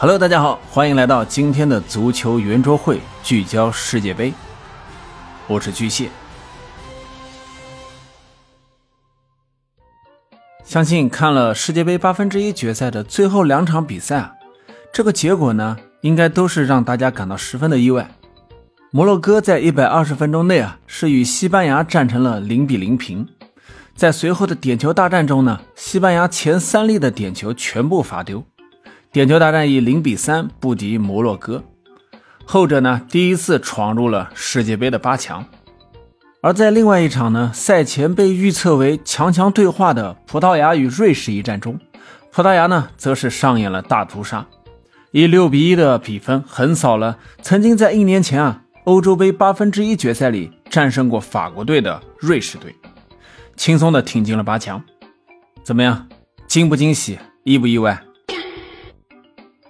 Hello，大家好，欢迎来到今天的足球圆桌会，聚焦世界杯。我是巨蟹。相信看了世界杯八分之一决赛的最后两场比赛啊，这个结果呢，应该都是让大家感到十分的意外。摩洛哥在一百二十分钟内啊，是与西班牙战成了零比零平。在随后的点球大战中呢，西班牙前三粒的点球全部罚丢。点球大战以零比三不敌摩洛哥，后者呢第一次闯入了世界杯的八强。而在另外一场呢赛前被预测为强强对话的葡萄牙与瑞士一战中，葡萄牙呢则是上演了大屠杀，以六比一的比分横扫了曾经在一年前啊欧洲杯八分之一决赛里战胜过法国队的瑞士队，轻松的挺进了八强。怎么样，惊不惊喜，意不意外？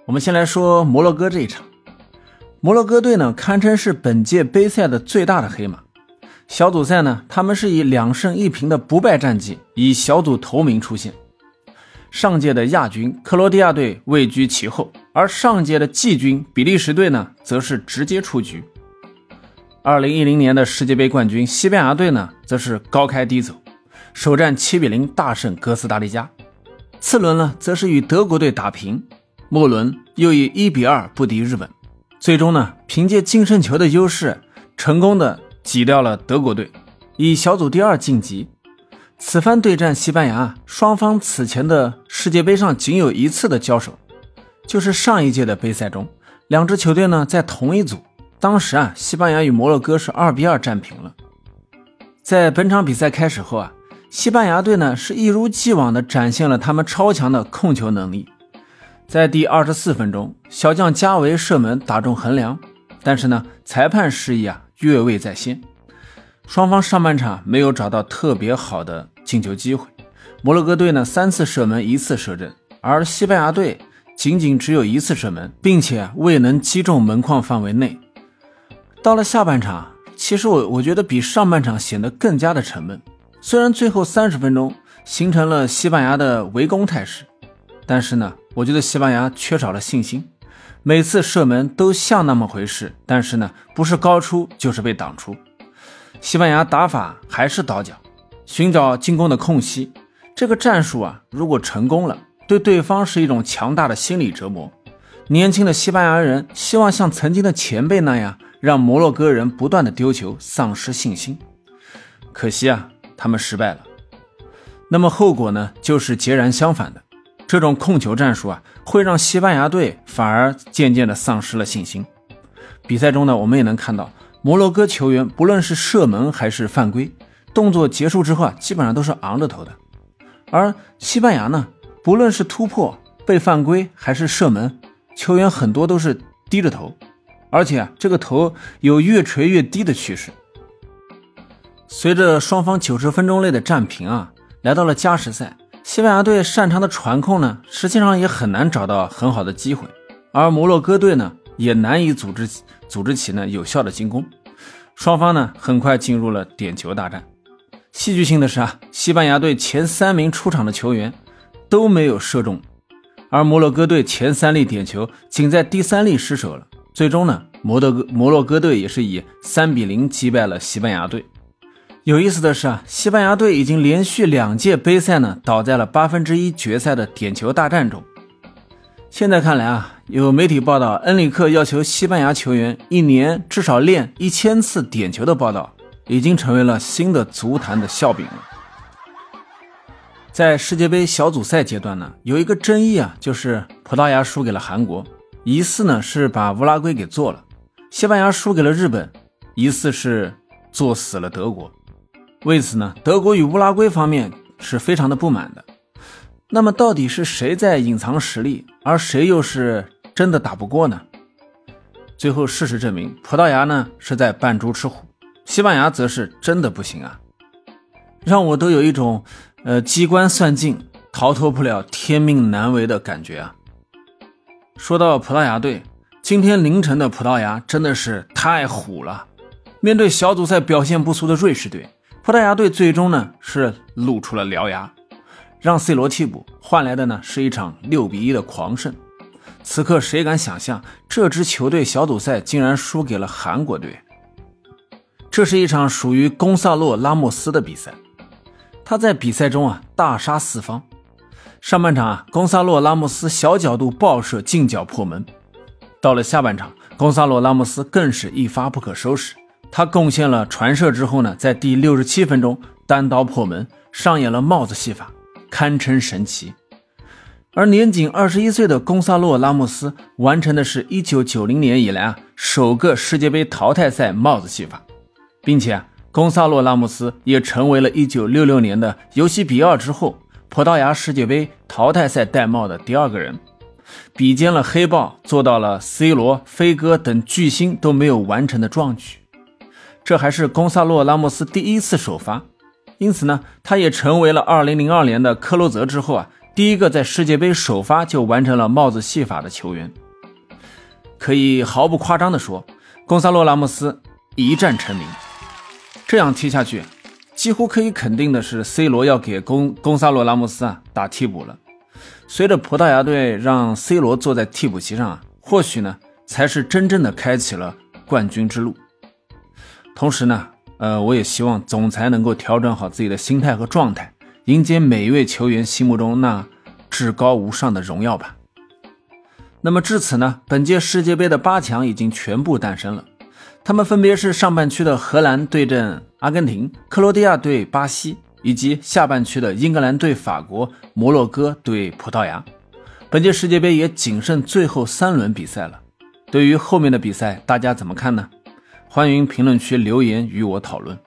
我们先来说摩洛哥这一场，摩洛哥队呢堪称是本届杯赛的最大的黑马。小组赛呢，他们是以两胜一平的不败战绩，以小组头名出现。上届的亚军克罗地亚队位居其后，而上届的季军比利时队呢，则是直接出局。二零一零年的世界杯冠军西班牙队呢，则是高开低走，首战七比零大胜哥斯达黎加，次轮呢，则是与德国队打平。莫伦又以一比二不敌日本，最终呢，凭借净胜球的优势，成功的挤掉了德国队，以小组第二晋级。此番对战西班牙，双方此前的世界杯上仅有一次的交手，就是上一届的杯赛中，两支球队呢在同一组，当时啊，西班牙与摩洛哥是二比二战平了。在本场比赛开始后啊，西班牙队呢是一如既往的展现了他们超强的控球能力。在第二十四分钟，小将加维射门打中横梁，但是呢，裁判示意啊越位在先。双方上半场没有找到特别好的进球机会。摩洛哥队呢三次射门一次射正，而西班牙队仅仅只有一次射门，并且未能击中门框范围内。到了下半场，其实我我觉得比上半场显得更加的沉闷。虽然最后三十分钟形成了西班牙的围攻态势。但是呢，我觉得西班牙缺少了信心，每次射门都像那么回事，但是呢，不是高出就是被挡出。西班牙打法还是倒脚，寻找进攻的空隙。这个战术啊，如果成功了，对对方是一种强大的心理折磨。年轻的西班牙人希望像曾经的前辈那样，让摩洛哥人不断的丢球，丧失信心。可惜啊，他们失败了。那么后果呢，就是截然相反的。这种控球战术啊，会让西班牙队反而渐渐的丧失了信心。比赛中呢，我们也能看到摩洛哥球员不论是射门还是犯规，动作结束之后啊，基本上都是昂着头的。而西班牙呢，不论是突破、被犯规还是射门，球员很多都是低着头，而且这个头有越垂越低的趋势。随着双方九十分钟内的战平啊，来到了加时赛。西班牙队擅长的传控呢，实际上也很难找到很好的机会，而摩洛哥队呢，也难以组织组织起呢有效的进攻。双方呢，很快进入了点球大战。戏剧性的是啊，西班牙队前三名出场的球员都没有射中，而摩洛哥队前三粒点球仅在第三粒失手了。最终呢，摩德摩洛哥队也是以三比零击败了西班牙队。有意思的是啊，西班牙队已经连续两届杯赛呢倒在了八分之一决赛的点球大战中。现在看来啊，有媒体报道恩里克要求西班牙球员一年至少练一千次点球的报道，已经成为了新的足坛的笑柄了。在世界杯小组赛阶段呢，有一个争议啊，就是葡萄牙输给了韩国，疑似呢是把乌拉圭给做了；西班牙输给了日本，疑似是做死了德国。为此呢，德国与乌拉圭方面是非常的不满的。那么，到底是谁在隐藏实力，而谁又是真的打不过呢？最后，事实证明，葡萄牙呢是在扮猪吃虎，西班牙则是真的不行啊，让我都有一种呃机关算尽，逃脱不了天命难违的感觉啊。说到葡萄牙队，今天凌晨的葡萄牙真的是太虎了，面对小组赛表现不俗的瑞士队。葡萄牙队最终呢是露出了獠牙，让 C 罗替补换来的呢是一场六比一的狂胜。此刻谁敢想象这支球队小组赛竟然输给了韩国队？这是一场属于贡萨洛·拉莫斯的比赛，他在比赛中啊大杀四方。上半场啊，贡萨洛·拉莫斯小角度爆射近角破门。到了下半场，贡萨洛·拉莫斯更是一发不可收拾。他贡献了传射之后呢，在第六十七分钟单刀破门，上演了帽子戏法，堪称神奇。而年仅二十一岁的贡萨洛·拉莫斯完成的是一九九零年以来啊首个世界杯淘汰赛帽子戏法，并且贡萨洛·拉莫斯也成为了一九六六年的尤西比奥之后葡萄牙世界杯淘汰赛戴帽的第二个人，比肩了黑豹，做到了 C 罗、飞哥等巨星都没有完成的壮举。这还是贡萨洛·拉莫斯第一次首发，因此呢，他也成为了2002年的克洛泽之后啊，第一个在世界杯首发就完成了帽子戏法的球员。可以毫不夸张地说，贡萨洛·拉莫斯一战成名。这样踢下去，几乎可以肯定的是，C 罗要给贡贡萨洛·拉莫斯啊打替补了。随着葡萄牙队让 C 罗坐在替补席上啊，或许呢，才是真正的开启了冠军之路。同时呢，呃，我也希望总裁能够调整好自己的心态和状态，迎接每一位球员心目中那至高无上的荣耀吧。那么至此呢，本届世界杯的八强已经全部诞生了，他们分别是上半区的荷兰对阵阿根廷，克罗地亚对巴西，以及下半区的英格兰对法国，摩洛哥对葡萄牙。本届世界杯也仅剩最后三轮比赛了，对于后面的比赛，大家怎么看呢？欢迎评论区留言与我讨论。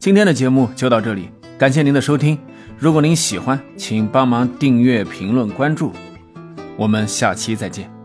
今天的节目就到这里，感谢您的收听。如果您喜欢，请帮忙订阅、评论、关注。我们下期再见。